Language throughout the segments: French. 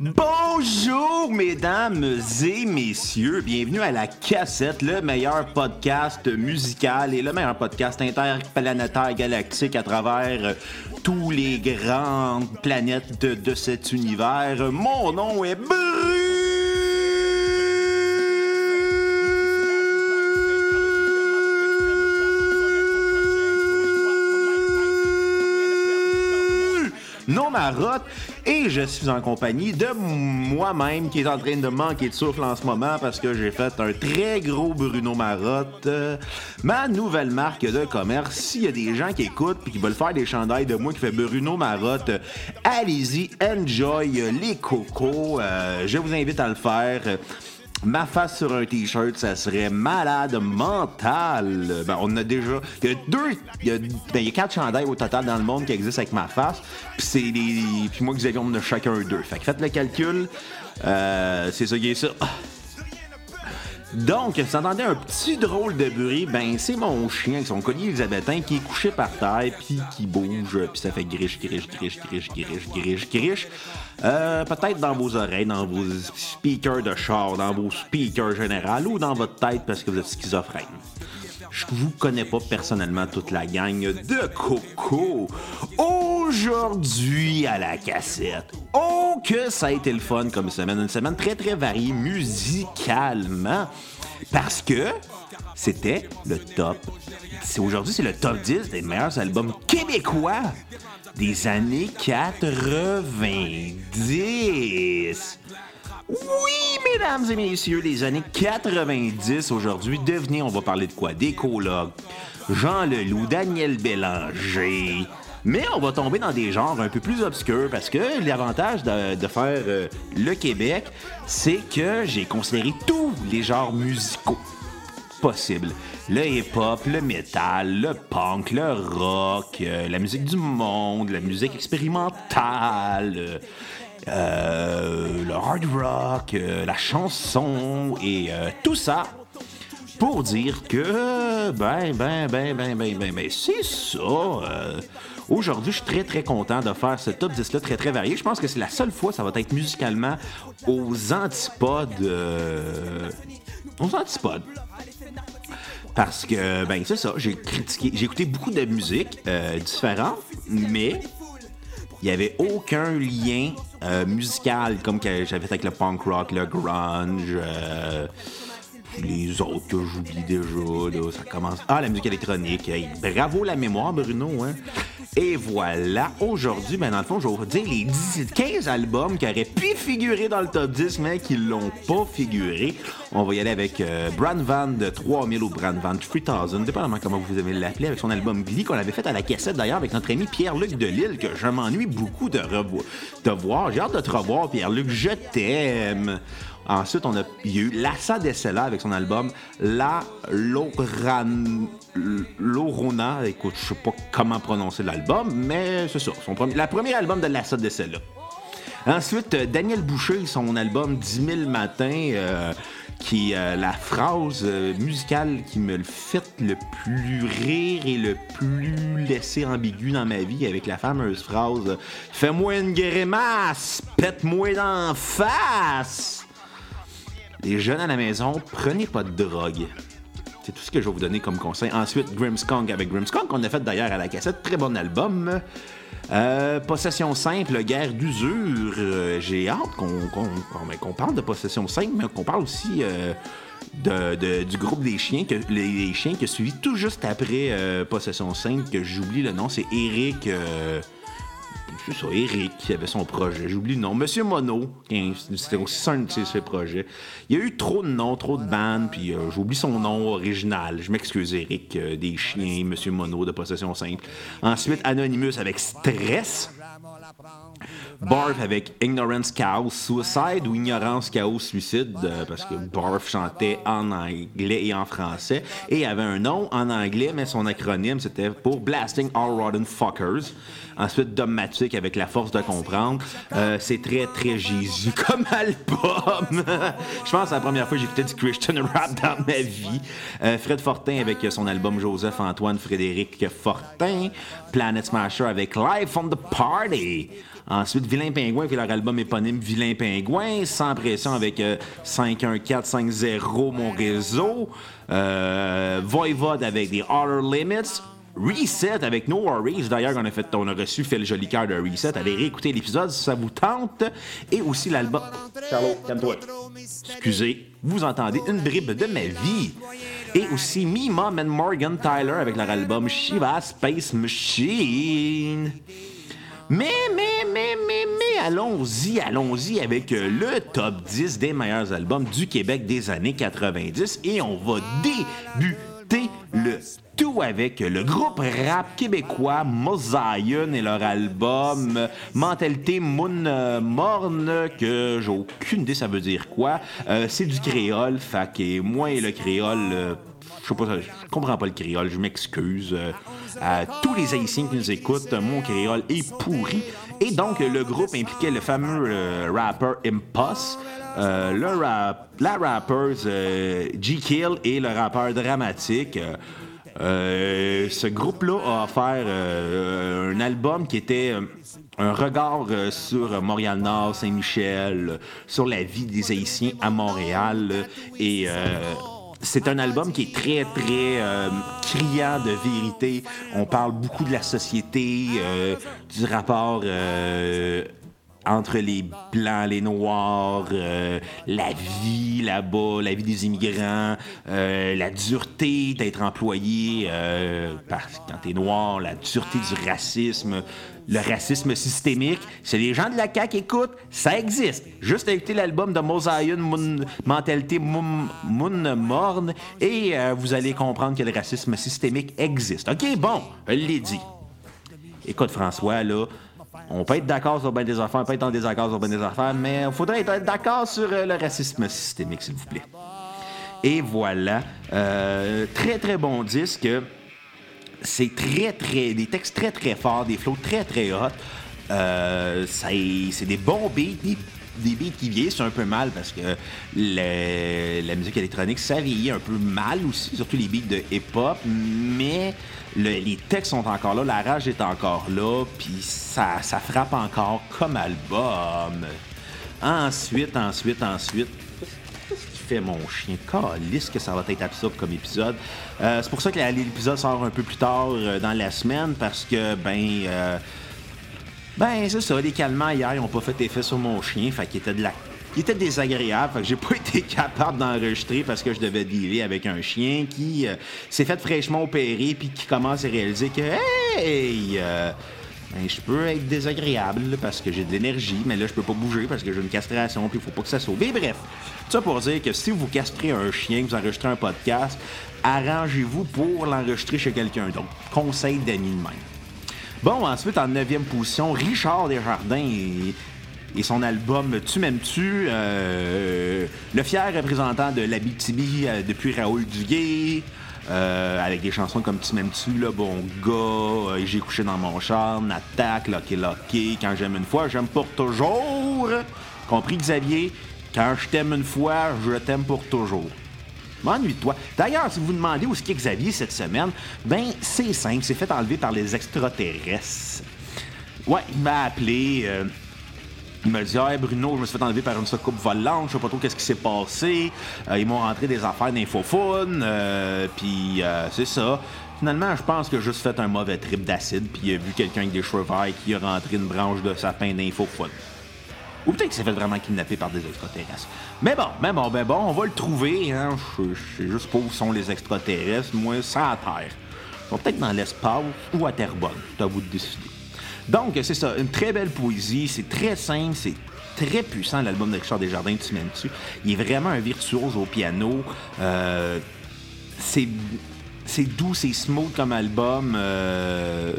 Bonjour, mesdames et messieurs. Bienvenue à La Cassette, le meilleur podcast musical et le meilleur podcast interplanétaire galactique à travers euh, tous les grandes planètes de, cet univers. Mon nom est Bru. Non Marotte et je suis en compagnie de moi-même qui est en train de manquer de souffle en ce moment parce que j'ai fait un très gros Bruno Marotte. Euh, ma nouvelle marque de commerce. S'il y a des gens qui écoutent et qui veulent faire des chandails de moi qui fait Bruno Marotte, allez-y, enjoy les cocos. Euh, je vous invite à le faire. Ma face sur un t-shirt, ça serait malade mental. Ben, on a déjà. Il y a deux. Il y a, ben, y a quatre chandails au total dans le monde qui existent avec ma face. Puis c'est les. Puis moi, Xavier, on a chacun deux. Fait que faites le calcul. Euh, c'est ça qui est ça. Donc, si vous entendez un petit drôle de bruit, ben c'est mon chien avec son collier élisabétain qui est couché par terre, puis qui bouge, puis ça fait griche, griche, griche, griche, griche, griche, griche. Euh, Peut-être dans vos oreilles, dans vos speakers de char, dans vos speakers général ou dans votre tête parce que vous êtes schizophrène. Je vous connais pas personnellement toute la gang de Coco. Aujourd'hui à la cassette. Oh que ça a été le fun comme semaine. Une semaine très très variée musicalement. Parce que c'était le top. Aujourd'hui, c'est le top 10 des meilleurs albums québécois des années 90. Oui, mesdames et messieurs, les années 90 aujourd'hui. Devenez, on va parler de quoi? D'écologue, Jean Leloup, Daniel Bélanger. Mais on va tomber dans des genres un peu plus obscurs parce que l'avantage de, faire euh, le Québec, c'est que j'ai considéré tous les genres musicaux possible. Le hip-hop, le metal, le punk, le rock, euh, la musique du monde, la musique expérimentale, euh, euh, le hard rock, la chanson et tout ça pour dire que ben ben ben ben ben ben ben c'est ça. Aujourd'hui, je suis très très content de faire ce top 10 là très très varié. Je pense que c'est la seule fois ça va être musicalement aux antipodes euh, aux antipodes. Parce que, ben, c'est ça, j'ai critiqué, j'ai écouté beaucoup de musique euh, différente, mais il n'y avait aucun lien euh, musical comme que j'avais avec le punk rock, le grunge, les autres que j'oublie déjà. Là, ça commence. Ah, la musique électronique. Hey, bravo la mémoire, Bruno. Hein? Et voilà, aujourd'hui, ben, dans le fond, je vais vous dire les 10, 15 albums qui auraient pu figurer dans le top 10, mais qui l'ont pas figuré. On va y aller avec euh, Brand Van de 3000 ou Brand Van 3000, dépendamment comment vous aimez l'appeler, avec son album Glee qu'on avait fait à la cassette d'ailleurs avec notre ami Pierre-Luc Delille, que je m'ennuie beaucoup de, de voir. J'ai hâte de te revoir, Pierre-Luc, je t'aime. Ensuite, on a, il y a eu Lassa avec son album La Lorona. Écoute, je sais pas comment prononcer l'album, mais c'est ça. Son premier, la premier album de Lassa Dessela. Ensuite, euh, Daniel Boucher, son album 10 000 matins, euh, qui est euh, la phrase musicale qui me fait le plus rire et le plus laissé ambigu dans ma vie, avec la fameuse phrase Fais-moi une grimace, pète-moi d'en face. Les jeunes à la maison, prenez pas de drogue. C'est tout ce que je vais vous donner comme conseil. Ensuite, Grimmskong avec Grimmskong, qu'on a fait d'ailleurs à la cassette. Très bon album. Euh, Possession simple, guerre d'usure. Euh, J'ai hâte qu'on qu'on- parle de Possession simple, mais qu'on parle aussi euh, du groupe des chiens, que, les, chiens qui a tout juste après euh, Possession simple, que j'oublie le nom, c'est Eric. C'est ça, Eric qui avait son projet. J'oublie le nom. Monsieur Mono, c'était aussi un de ses projets. Il y a eu trop de noms, trop de bandes, puis euh, j'oublie son nom original. Je m'excuse, Eric, euh, des chiens, Monsieur Mono de Possession Simple. Ensuite, Anonymous avec Stress. Barf avec Ignorance Chaos Suicide ou Ignorance Chaos Suicide, euh, parce que Barf chantait en anglais et en français, et avait un nom en anglais, mais son acronyme c'était pour Blasting All Rotten Fuckers. Ensuite, Dogmatic avec La Force de Comprendre. Euh, c'est très, très Jésus comme album. Je pense que c'est la première fois que j'écoutais du Christian rap dans ma vie. Euh, Fred Fortin avec son album Joseph Antoine Frédéric Fortin. Planet Smasher avec Live on the Party. Ensuite, Vilain Pingouin fait leur album éponyme Vilain Pingouin, Sans pression avec 51450 Mon Réseau, Voivode avec des Outer Limits, Reset avec No Worries. D'ailleurs, on a, fait, on a reçu Phil Jolicoeur de Reset. Allez réécouter l'épisode si ça vous tente. Et aussi l'album. Charlot, calme-toi. Excusez, vous entendez une bribe de ma vie. Et aussi Me, Mom and Morgan Tyler avec leur album Shiva Space Machine. Mais, mais, mais, mais, mais, allons-y, allons-y avec le top 10 des meilleurs albums du Québec des années 90 et on va débuter le tout avec le groupe rap québécois Mosaïen et leur album Mentalité Moon Morne, que j'ai aucune idée ça veut dire quoi. Euh, c'est du créole, fait que moi et le créole, euh, je sais pas, je comprends pas le créole, je m'excuse. Euh, à tous les Haïtiens qui nous écoutent, mon créole est pourri. Et donc, le groupe impliquait le fameux rapper Impost. le rap, la rapper G-Kill et le rappeur dramatique. Euh, ce groupe-là a offert euh, un album qui était euh, un regard sur Montréal-Nord, Saint-Michel, sur la vie des Haïtiens à Montréal. Et c'est un album qui est très, très criant de vérité. On parle beaucoup de la société, du rapport entre les blancs, les noirs, euh, la vie là-bas, la vie des immigrants, euh, la dureté d'être employé euh, quand t'es noir, la dureté du racisme, le racisme systémique. C'est les gens de la CAQ écoutent, ça existe. Juste écouter l'album de Mosaïen, Mentalité Moon, Morne, et vous allez comprendre que le racisme systémique existe. OK, bon, je l'ai dit. Écoute, François, là, on peut être d'accord sur bien des affaires, on peut être en désaccord sur bien des affaires, mais il faudrait être d'accord sur euh, le racisme systémique, s'il vous plaît. Et voilà. Euh, très, très bon disque. C'est très, très. Des textes très, très forts, des flots très, très hot. Euh, c'est des bons beats, des, beats qui vieillissent un peu mal parce que la musique électronique, ça vieillit un peu mal aussi, surtout les beats de hip-hop, mais les textes sont encore là, la rage est encore là, puis ça, ça frappe encore comme album. Ensuite, ensuite, ensuite, qu'est-ce qui fait mon chien? Calisse que ça va être absurde comme épisode. Euh, c'est pour ça que l'épisode sort un peu plus tard euh, dans la semaine, parce que, ben... Euh, ben, c'est ça, les calmants hier, ils ont pas fait effet sur mon chien, fait qu'il était de la il était désagréable. Fait que j'ai pas été capable d'enregistrer parce que je devais dealer avec un chien qui euh, s'est fait fraîchement opérer puis qui commence à réaliser que hey, euh, ben, je peux être désagréable parce que j'ai de l'énergie, mais là je peux pas bouger parce que j'ai une castration puis il faut pas que ça sauve. Mais bref, ça pour dire que si vous castrez un chien, vous enregistrez un podcast, arrangez-vous pour l'enregistrer chez quelqu'un d'autre. Conseil d'amis de même. Bon, ensuite, en neuvième position, Richard Desjardins et son album Tu m'aimes-tu, euh, le fier représentant de l'Abitibi euh, depuis Raoul Duguay, euh, avec des chansons comme Tu m'aimes-tu, Le bon gars, J'ai couché dans mon charme, Attaque, Lucky Lucky, Quand j'aime une fois, j'aime pour toujours. Compris, Xavier? Quand je t'aime une fois, je t'aime pour toujours. M'ennuie de toi. D'ailleurs, si vous vous demandez où qu'est Xavier cette semaine, ben c'est simple, c'est fait enlever par les extraterrestres. Ouais, il m'a appelé. Il m'a dit, hey Bruno, je me suis fait enlever par une soucoupe volante, je sais pas trop qu'est-ce qui s'est passé. Euh, ils m'ont rentré des affaires d'infophone, euh, puis euh, c'est ça. Finalement, je pense que j'ai juste fait un mauvais trip d'acide, puis il a vu quelqu'un avec des cheveux verts qui a rentré une branche de sapin d'infophone. Ou peut-être qu'il s'est fait vraiment kidnapper par des extraterrestres. Mais bon, mais bon, ben bon, on va le trouver. Hein. Je sais juste pas où sont les extraterrestres. Moi, c'est à terre. Ils sont peut-être dans l'espace ou à Terrebonne. C'est à vous de décider. Donc, c'est ça, une très belle poésie, c'est très simple, c'est très puissant l'album de Richard Desjardins, tu m'aimes dessus. Il est vraiment un virtuose au piano. Euh, c'est, doux, c'est smooth comme album. Euh,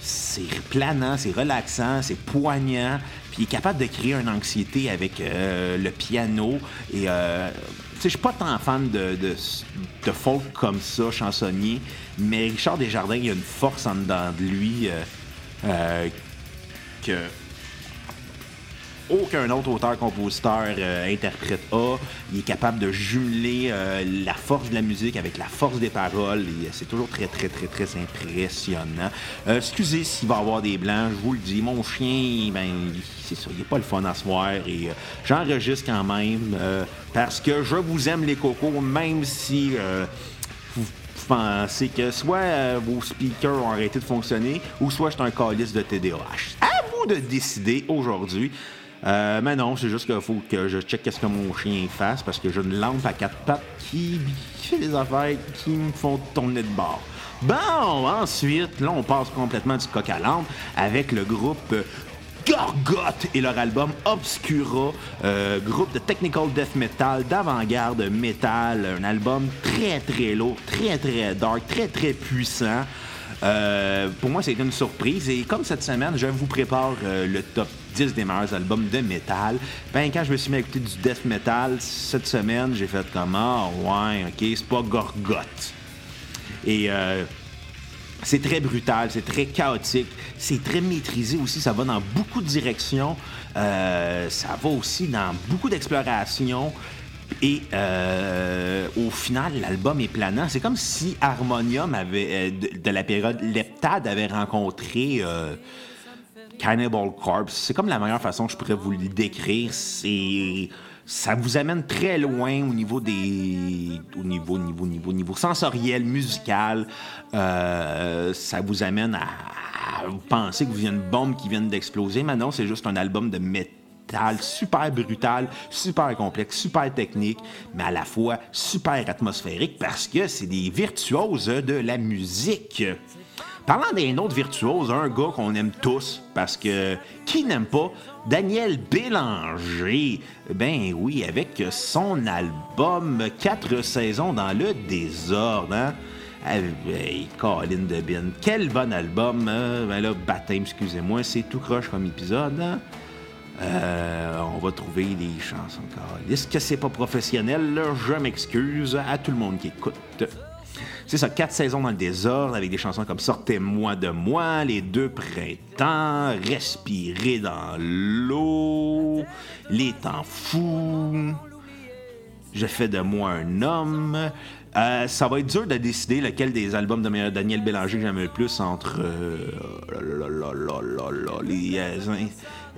c'est planant, c'est relaxant, c'est poignant. Puis il est capable de créer une anxiété avec euh, le piano. Et je suis pas tant fan de, de, folk comme ça, chansonnier, mais Richard Desjardins, il a une force en dedans de lui. Que aucun autre auteur-compositeur euh, interprète a. Il est capable de jumeler euh, la force de la musique avec la force des paroles. C'est toujours très, très, très, très impressionnant. Euh, excusez s'il va y avoir des blancs, je vous le dis. Mon chien, ben, c'est ça, il n'est pas le fun à se voir. Et j'enregistre quand même parce que je vous aime les cocos, même si vous pensez que soit vos speakers ont arrêté de fonctionner ou soit je suis un calice de TDAH. À vous de décider aujourd'hui. Euh, mais non, c'est juste qu'il faut que je check qu'est-ce que mon chien fasse parce que j'ai une lampe à quatre pattes qui fait des affaires qui me font tourner de bord. Bon, ensuite, là, on passe complètement du coq à lampe avec le groupe Gorgoth et leur album Obscura, euh, groupe de technical death metal, d'avant-garde metal, un album très très lourd, très très dark, très très puissant. Euh, pour moi, c'était une surprise. Et comme cette semaine, je vous prépare euh, le top 10 des meilleurs albums de métal. Ben, quand je me suis mis à écouter du death metal cette semaine, j'ai fait comme Ah, ouais, ok, c'est pas Gorgoth. Et c'est très brutal, c'est très chaotique, c'est très maîtrisé aussi. Ça va dans beaucoup de directions. ça va aussi dans beaucoup d'explorations. Et euh, au final, l'album est planant. C'est comme si Harmonium avait, euh, de, la période Leptade avait rencontré euh, Cannibal Corpse. C'est comme la meilleure façon que je pourrais vous le décrire. C'est ça vous amène très loin au niveau des au niveau niveau niveau niveau sensoriel musical ça vous amène à, penser que vous avez une bombe qui vient d'exploser mais non c'est juste un album de métal super brutal, super complexe, super technique, mais à la fois super atmosphérique parce que c'est des virtuoses de la musique. Parlant d'un autre virtuose, un gars qu'on aime tous, parce que qui n'aime pas Daniel Bélanger? Ben oui, avec son album Quatre saisons dans le désordre. Hein? Hey, Colin de Bin. Quel bon album. Hein? Ben là, baptême, excusez-moi, c'est tout croche comme épisode. Hein? Euh, on va trouver des chansons encore. Est-ce que c'est pas professionnel? Je m'excuse à tout le monde qui écoute. C'est ça, quatre saisons dans le désordre avec des chansons comme Sortez-moi de moi, Les deux printemps, Respirer dans l'eau, Les temps fous, Je fais de moi un homme. Euh, ça va être dur de décider lequel des albums de Daniel Bélanger j'aime le plus entre euh, les,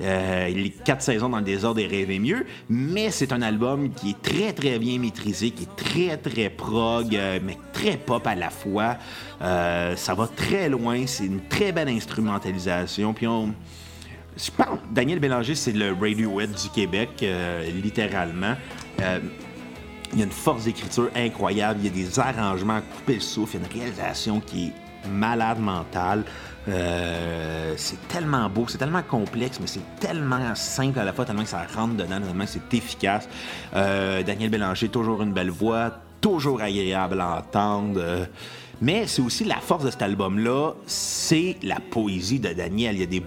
euh, les quatre saisons dans le désordre et rêver mieux, mais c'est un album qui est très très bien maîtrisé, qui est très très prog, euh, mais très pop à la fois. Euh, ça va très loin, c'est une très belle instrumentalisation. Puis on, je Daniel Bélanger, c'est le Radiohead du Québec, littéralement. il y a une force d'écriture incroyable, il y a des arrangements à couper le souffle, il y a une réalisation qui est malade mentale. Euh, c'est tellement beau, c'est tellement complexe, mais c'est tellement simple à la fois, tellement que ça rentre dedans, tellement que c'est efficace. Euh, Daniel Bélanger, toujours une belle voix, toujours agréable à entendre. Euh, mais c'est aussi la force de cet album-là, c'est la poésie de Daniel. Il y, a des,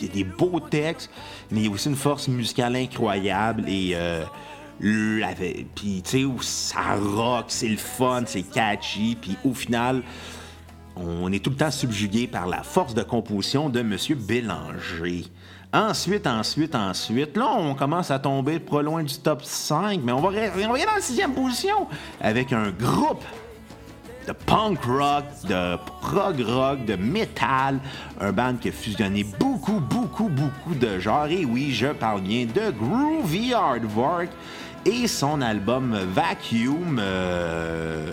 il y a des beaux textes, mais il y a aussi une force musicale incroyable et puis tu sais ça rock, c'est le fun, c'est catchy, puis au final on est tout le temps subjugué par la force de composition de M. Bélanger. Ensuite, ensuite, ensuite, là, on commence à tomber pas loin du top 5, mais on va, on va dans la sixième position avec un groupe de punk rock, de prog rock, de metal, un band qui a fusionné beaucoup, beaucoup, beaucoup de genres. Et oui, je parle bien de Groovy Hardwork et son album Vacuum euh,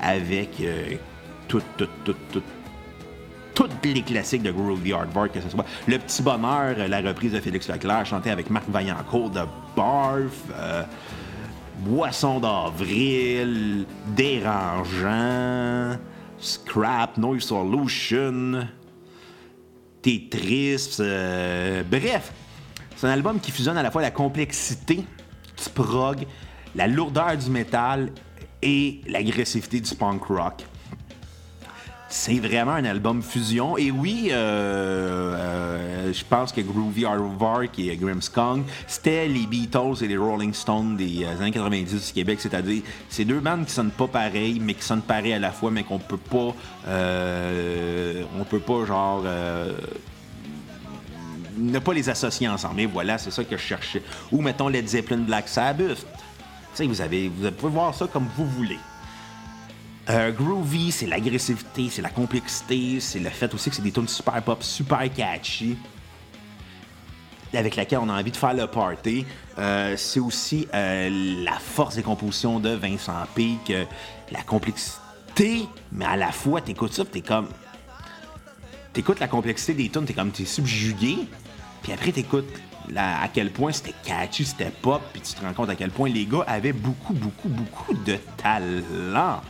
avec euh, tout, tout, tout, tout, tous les classiques de Groovy Hardcore, que ce soit Le Petit Bonheur, la reprise de Félix Leclerc, chantée avec Marc Vaillancourt de Barf, euh, Boisson d'avril, Dérangeant, Scrap, Noise Solution, Tetris, euh, bref, c'est un album qui fusionne à la fois la complexité du prog, la lourdeur du métal et l'agressivité du punk rock c'est vraiment un album fusion. Et oui, euh, euh, je pense que Groovy Aardvark et Grimmskong, c'était les Beatles et les Rolling Stones des euh, années 90 du Québec. C'est-à-dire, c'est deux bandes qui sonnent pas pareil, mais qui sonnent pareil à la fois, mais qu'on peut pas. on peut pas, genre ne pas les associer ensemble. Et voilà, c'est ça que je cherchais. Ou mettons Led Zeppelin Black Sabbath. Vous, avez, vous pouvez voir ça comme vous voulez. Euh, groovy, c'est l'agressivité, c'est la complexité, c'est le fait aussi que c'est des tunes super pop, super catchy, avec laquelle on a envie de faire le party. Euh, c'est aussi euh, la force des compositions de Vincent Peake, la complexité, mais à la fois, t'écoutes ça, t'es comme. T'écoutes la complexité des tunes, t'es comme, t'es subjugué, puis après, t'écoutes à quel point c'était catchy, c'était pop, puis tu te rends compte à quel point les gars avaient beaucoup, beaucoup, beaucoup de talent.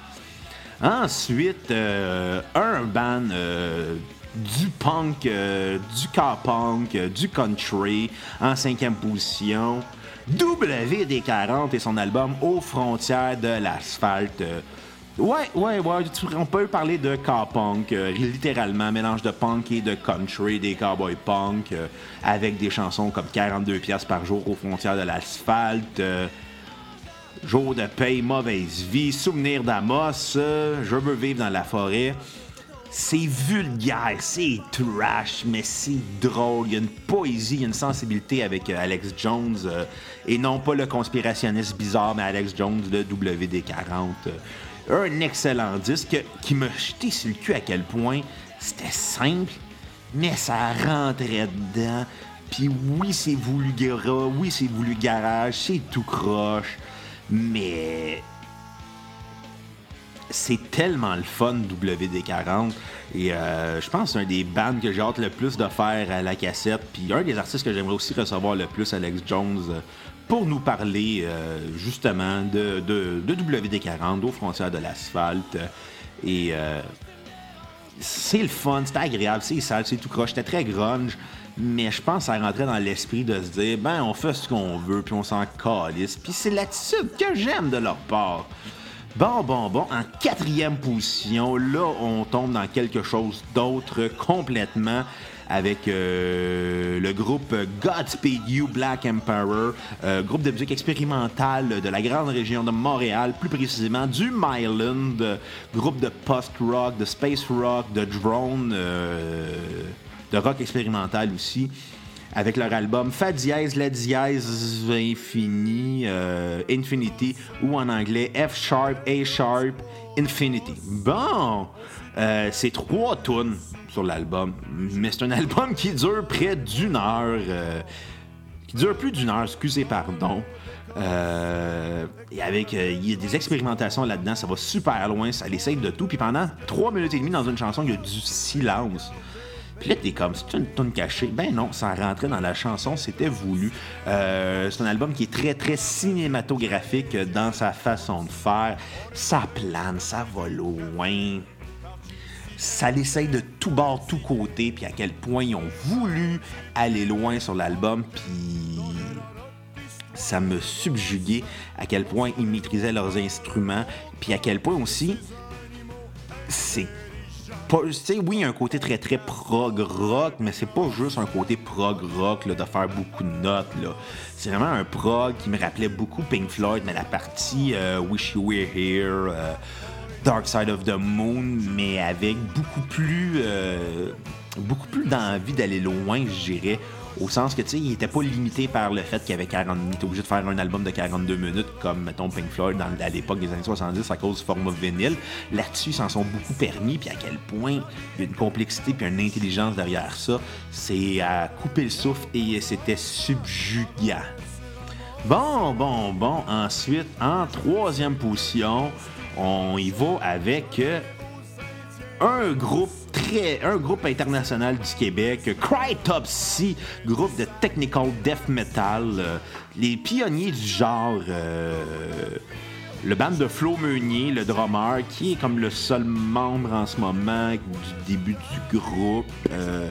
Ensuite, euh, un band euh, du punk, euh, du car punk, du country en cinquième position. WD40 et son album Aux frontières de l'asphalte. Ouais, ouais, ouais, on peut parler de car punk, littéralement, mélange de punk et de country, des cowboy punk, avec des chansons comme 42 pièces par jour aux frontières de l'asphalte. Jour de paye, mauvaise vie, souvenir d'Amos, euh, je veux vivre dans la forêt. C'est vulgaire, c'est trash, mais c'est drôle. Il y a une poésie, il une sensibilité avec euh, Alex Jones. Euh, et non pas le conspirationniste bizarre, mais Alex Jones de WD-40. un excellent disque qui m'a jeté sur le cul à quel point c'était simple, mais ça rentrait dedans. Puis oui, c'est voulu oui, c'est voulu garage, c'est tout croche. Mais c'est tellement le fun WD40 et euh, je pense que c'est un des bands que j'ai hâte le plus de faire à la cassette. Puis un des artistes que j'aimerais aussi recevoir le plus Alex Jones pour nous parler euh, justement de, WD40 aux frontières de l'asphalte. Et euh, c'est le fun, c'est agréable, c'est sale, c'est tout croche, c'était très grunge mais je pense à rentrer dans l'esprit de se dire, ben, on fait ce qu'on veut, puis on s'en calisse. Puis c'est l'attitude que j'aime de leur part. Bon, bon, bon, en quatrième position, là, on tombe dans quelque chose d'autre complètement avec euh, le groupe Godspeed You Black Emperor, euh, groupe de musique expérimentale de la grande région de Montréal, plus précisément du Myland, groupe de post-rock, de space rock, de drone. De rock expérimental aussi, avec leur album Fa dièse, La dièse euh, Infinity, ou en anglais F sharp, A sharp, Infinity. Bon, euh, c'est trois tunes sur l'album, mais c'est un album qui dure près d'une heure, euh, qui dure plus d'une heure, excusez pardon. avec, il y a des expérimentations là-dedans, ça va super loin, ça essaye de tout. Puis pendant trois minutes et demie dans une chanson, il y a du silence. Puis là, t'es comme, c'est une tonne cachée. Ben non, ça rentrait dans la chanson, c'était voulu. Euh, c'est un album qui est très, très cinématographique dans sa façon de faire. Ça plane, ça va loin. Ça l'essaye de tout bord, tout côté, puis à quel point ils ont voulu aller loin sur l'album, puis ça me subjuguait à quel point ils maîtrisaient leurs instruments, puis à quel point aussi c'est sais, oui, il y a un côté très très prog rock, mais c'est pas juste un côté prog rock là, de faire beaucoup de notes. C'est vraiment un prog qui me rappelait beaucoup Pink Floyd, mais la partie euh, Wish You Were Here, euh, Dark Side of the Moon, mais avec beaucoup plus, euh, beaucoup plus d'envie d'aller loin, je dirais. Au sens que, tu sais, il était pas limité par le fait qu'il avait 40 minutes. obligé de faire un album de 42 minutes, comme, mettons, Pink Floyd dans, à l'époque des années 70 à cause du format vinyle. Là-dessus, ils s'en sont beaucoup permis, puis à quel point il y a une complexité puis une intelligence derrière ça. C'est à couper le souffle et c'était subjuguant. Bon, bon, bon. Ensuite, en troisième position, on y va avec euh, un groupe un groupe international du Québec, Crytopsy, groupe de technical death metal, euh, les pionniers du genre. Euh, le band de Flo Meunier, le drummer, qui est comme le seul membre en ce moment du début du groupe. Euh,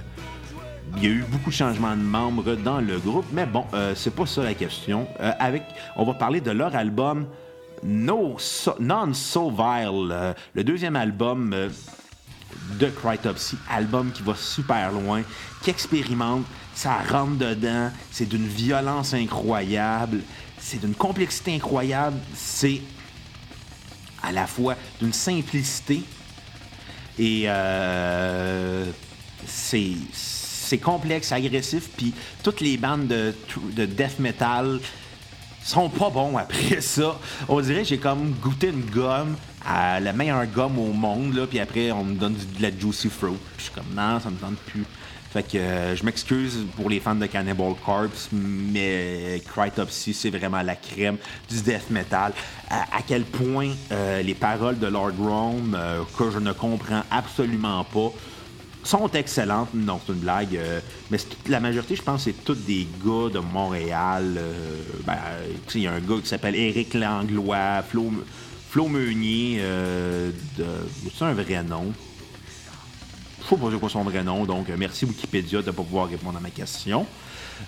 il y a eu beaucoup de changements de membres dans le groupe, mais bon, c'est pas ça la question. avec, on va parler de leur album No Non So Vile, le deuxième album de Crytopsy, album qui va super loin, qui expérimente, ça rentre dedans, c'est d'une violence incroyable, c'est d'une complexité incroyable, c'est à la fois d'une simplicité et euh, c'est complexe, agressif, puis toutes les bandes de, de death metal sont pas bons après ça. On dirait que j'ai comme goûté une gomme, la meilleure gomme au monde, là, puis après on me donne de la Juicy Fruit. je suis comme non, ça me tente plus. Fait que euh, je m'excuse pour les fans de Cannibal Corpse, mais Crytopsy, c'est vraiment la crème du death metal. À, quel point euh, les paroles de Lord Rome, euh, que je ne comprends absolument pas, sont excellentes. Non, c'est une blague. mais la majorité, je pense, c'est tous des gars de Montréal. Ben, il y a un gars qui s'appelle Éric Langlois, Flo, Flo Meunier. de, c'est un vrai nom? Je sais pas c'est quoi son vrai nom, donc euh, merci Wikipédia de ne pas pouvoir répondre à ma question.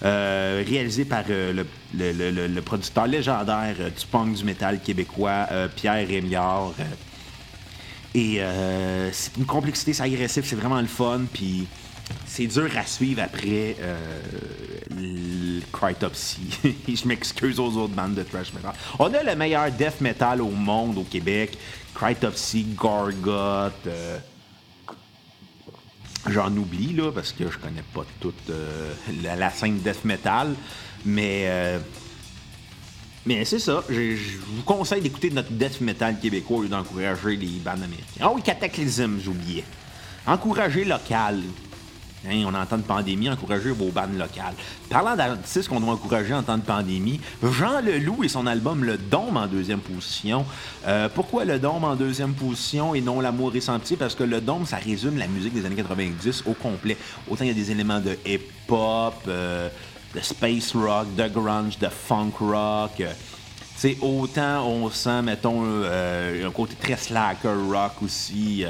Euh, réalisé par euh, le, producteur légendaire du punk du métal québécois, Pierre Rémiard. et c'est une complexité, c'est agressif, c'est vraiment le fun, puis c'est dur à suivre après le Crytopsy. Je m'excuse aux autres bandes de thrash metal. On a le meilleur death metal au monde au Québec. Crytopsy, Gargot, J'en oublie, là, parce que je connais pas toute euh, la, scène death metal. Mais, euh, mais c'est ça. Je, vous conseille d'écouter notre death metal québécois au lieu d'encourager les bandes américaines. Ah oui, Cataclysm, j'oubliais. Encourager local. Hein, on entend de pandémie, encourager vos bandes locales. Parlant d'artistes qu'on doit encourager en temps de pandémie, Jean Leloup et son album Le Dôme en deuxième position. Euh, pourquoi Le Dôme en deuxième position et non L'amour et sentier? Parce que Le Dôme, ça résume la musique des années 90 au complet. Autant il y a des éléments de hip-hop, euh, de space rock, de grunge, de funk rock. c'est autant on sent, mettons, euh, un côté très slacker rock aussi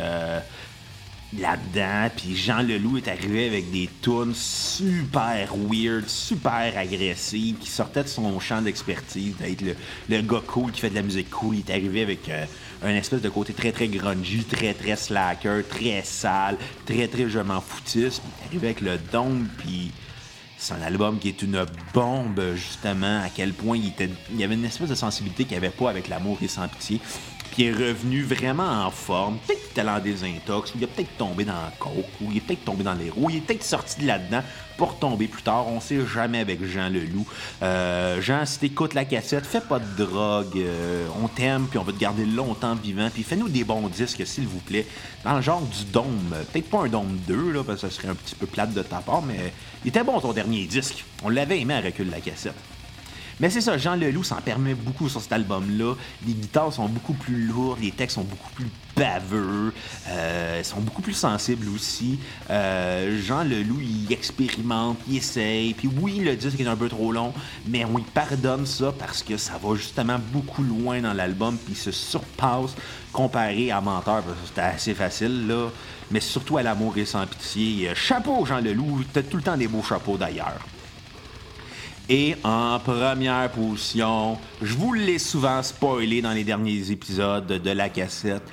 là-dedans. Puis Jean Leloup est arrivé avec des tunes super weird, super agressives, qui sortaient de son champ d'expertise, d'être le, gars cool qui fait de la musique cool. Il est arrivé avec euh, un espèce de côté très très grungy, très très slacker, très sale, très très je m'en foutiste. Il est arrivé avec le don, puis c'est un album qui est une bombe, justement, à quel point il, il y avait une espèce de sensibilité qu'il n'y avait pas avec l'amour et sans pitié qui est revenu vraiment en forme. Peut-être qu'il était dans des intox, ou il est peut-être tombé dans la coke, ou il est peut-être tombé dans les roues, il est peut-être sorti de là-dedans pour tomber plus tard. On sait jamais avec Jean Leloup. Euh, Jean, si t'écoutes la cassette, fais pas de drogue. Euh, on t'aime, puis on va te garder longtemps vivant. Puis fais-nous des bons disques, s'il vous plaît. Dans le genre du dôme. Peut-être pas un dôme 2, là, parce que ça serait un petit peu plate de ta part, mais il était bon ton dernier disque. On l'avait aimé à recul la cassette. Mais c'est ça, Jean Leloup s'en permet beaucoup sur cet album-là. Les guitares sont beaucoup plus lourdes, les textes sont beaucoup plus baveux, euh, sont beaucoup plus sensibles aussi. Euh, Jean Leloup, il expérimente, il essaye. Puis oui, le disque est un peu trop long, mais on lui pardonne ça parce que ça va justement beaucoup loin dans l'album, puis il se surpasse comparé à Menteur, parce que c'était assez facile, là. Mais surtout à L'amour et sans pitié. Chapeau, Jean Leloup, t'as tout le temps des beaux chapeaux d'ailleurs. Et en première position, je vous l'ai souvent spoilé dans les derniers épisodes de la cassette.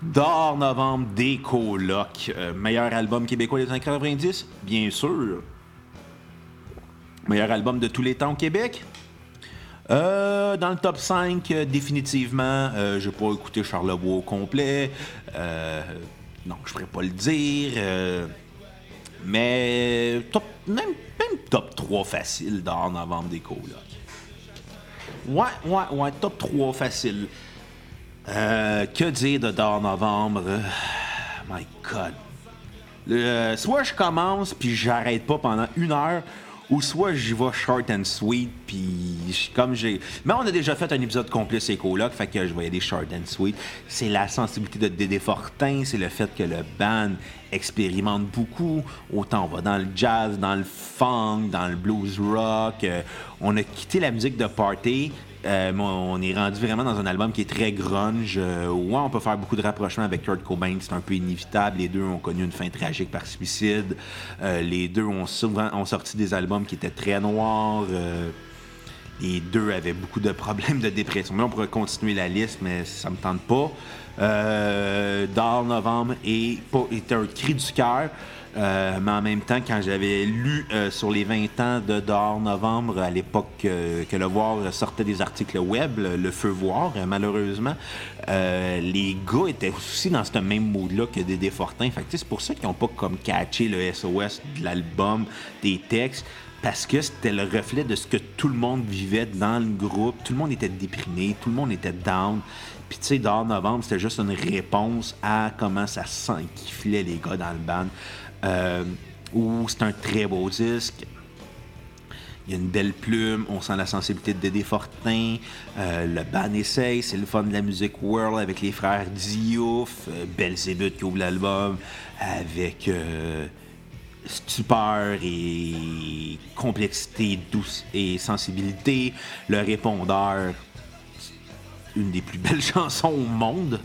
D'or novembre des colocs. Euh, meilleur album québécois des années 90? Bien sûr. Meilleur album de tous les temps au Québec? Euh, dans le top 5, euh, définitivement, je n'ai pas écouté Charlebois au complet. non, je ne pourrais pas le dire. mais top 3 facile d'or novembre des colocs. Ouais, ouais, ouais, top 3 facile. Euh, que dire de d'or novembre? My God. Soit je commence puis j'arrête pas pendant une heure, ou soit j'y vais short and sweet, puis comme j'ai. Mais on a déjà fait un épisode complet c'est coloc, fait que je voyais des short and sweet. C'est la sensibilité de Dédé Fortin, c'est le fait que le band expérimente beaucoup. Autant on va dans le jazz, dans le funk, dans le blues rock. Euh, on a quitté la musique de party euh, on est rendu vraiment dans un album qui est très grunge. Euh, ouais, on peut faire beaucoup de rapprochements avec Kurt Cobain, c'est un peu inévitable. Les deux ont connu une fin tragique par suicide. Euh, les deux ont souvent sorti des albums qui étaient très noirs. les deux avaient beaucoup de problèmes de dépression. Mais on pourrait continuer la liste, mais ça me tente pas. Euh, Novembre est un cri du cœur. Euh, mais en même temps, quand j'avais lu euh, sur les 20 ans de Dehors Novembre, à l'époque que le Voir sortait des articles web, le, Feu Voir, malheureusement, les gars étaient aussi dans ce même mood-là que des Fortin. Fait c'est pour ça qu'ils n'ont pas comme catché le SOS de l'album, des textes parce que c'était le reflet de ce que tout le monde vivait dans le groupe. Tout le monde était déprimé, tout le monde était down. Puis tu sais, dehors novembre, c'était juste une réponse à comment ça s'enquiflait les gars dans le band. Euh, c'est un très beau disque. Il y a une belle plume, on sent la sensibilité de Dédé Fortin. Euh, le band essaye, c'est le fun de la musique world avec les frères Diouf. Euh, Belzébuth qui ouvre l'album avec euh, stupeur et complexité, douce et sensibilité. Le répondeur, une des plus belles chansons au monde.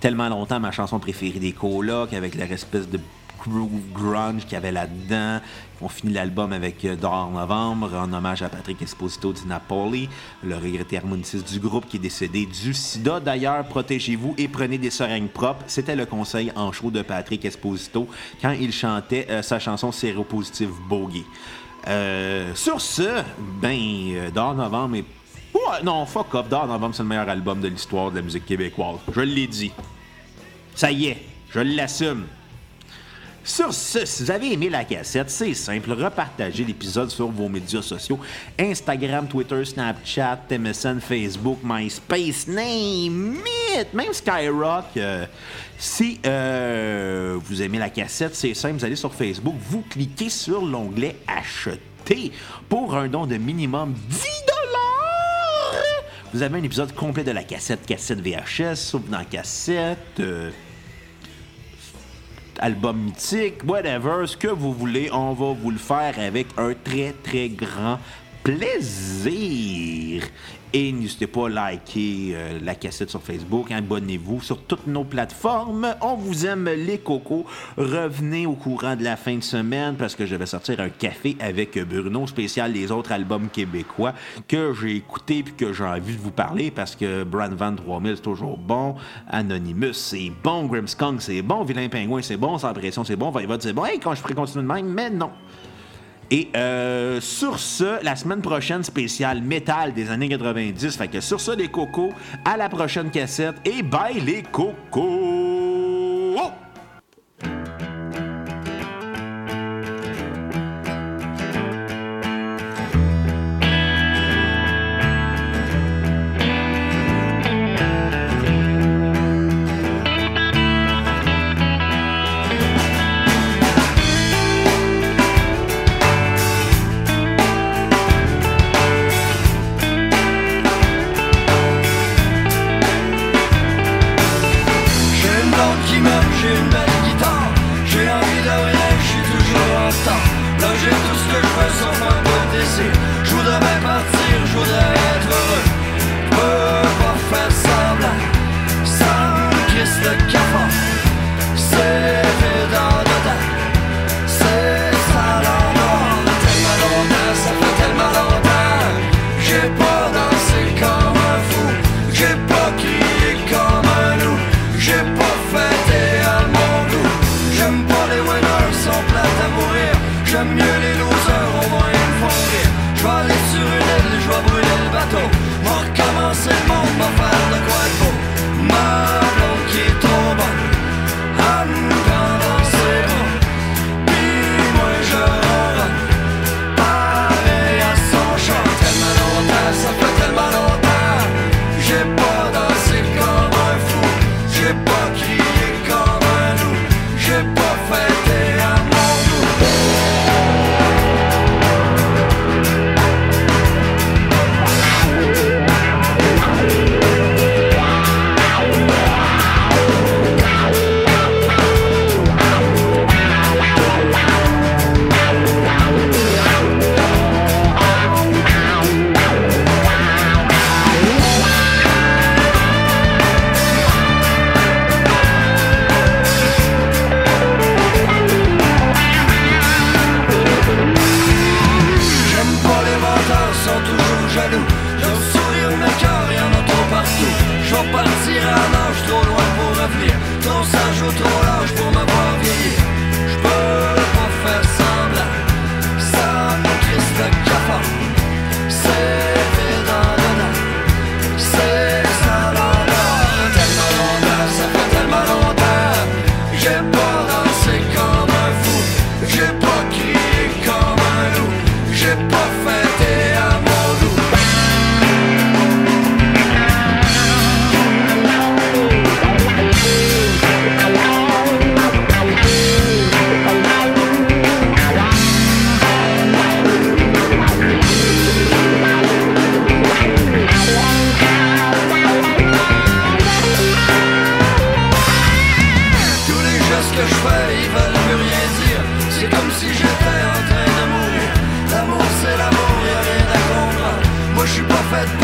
Tellement longtemps ma chanson préférée des colocs avec leur espèce de groove grunge qu'il y avait là-dedans. On finit l'album avec euh, D'or novembre en hommage à Patrick Esposito di Napoli, le regretté harmoniciste du groupe qui est décédé du sida. D'ailleurs, protégez-vous et prenez des seringues propres. C'était le conseil en show de Patrick Esposito quand il chantait euh, sa chanson Séropositive Bogey. Euh, sur ce, ben, euh, D'or novembre est non, fuck up. D'or novembre, c'est le meilleur album de l'histoire de la musique québécoise. Je l'ai dit. Ça y est, je l'assume. Sur ce, si vous avez aimé la cassette, c'est simple, repartagez l'épisode sur vos médias sociaux Instagram, Twitter, Snapchat, MSN, Facebook, MySpace, name it, même Skyrock. Euh, si euh, vous aimez la cassette, c'est simple, vous allez sur Facebook, vous cliquez sur l'onglet Acheter pour un don de minimum 10 dollars. Vous avez un épisode complet de la cassette, cassette VHS, dans cassette. Euh, album mythique, whatever, ce que vous voulez, on va vous le faire avec un très très grand plaisir. Et n'hésitez pas à liker euh, la cassette sur Facebook, abonnez-vous sur toutes nos plateformes. On vous aime les cocos. Revenez au courant de la fin de semaine parce que je vais sortir un café avec Bruno spécial les autres albums québécois que j'ai écouté puis que j'ai envie de vous parler parce que Brand Van 3000 c'est toujours bon, Anonymous c'est bon, Grimskunk c'est bon, Vilain Pingouin c'est bon, Sans Pression c'est bon, Voivode c'est bon. Hey, quand je ferai continuer de même, mais non. Et euh, sur ce, la semaine prochaine, spéciale métal des années 90. Fait que sur ce, les cocos, à la prochaine cassette et bye les cocos!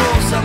jour, ça.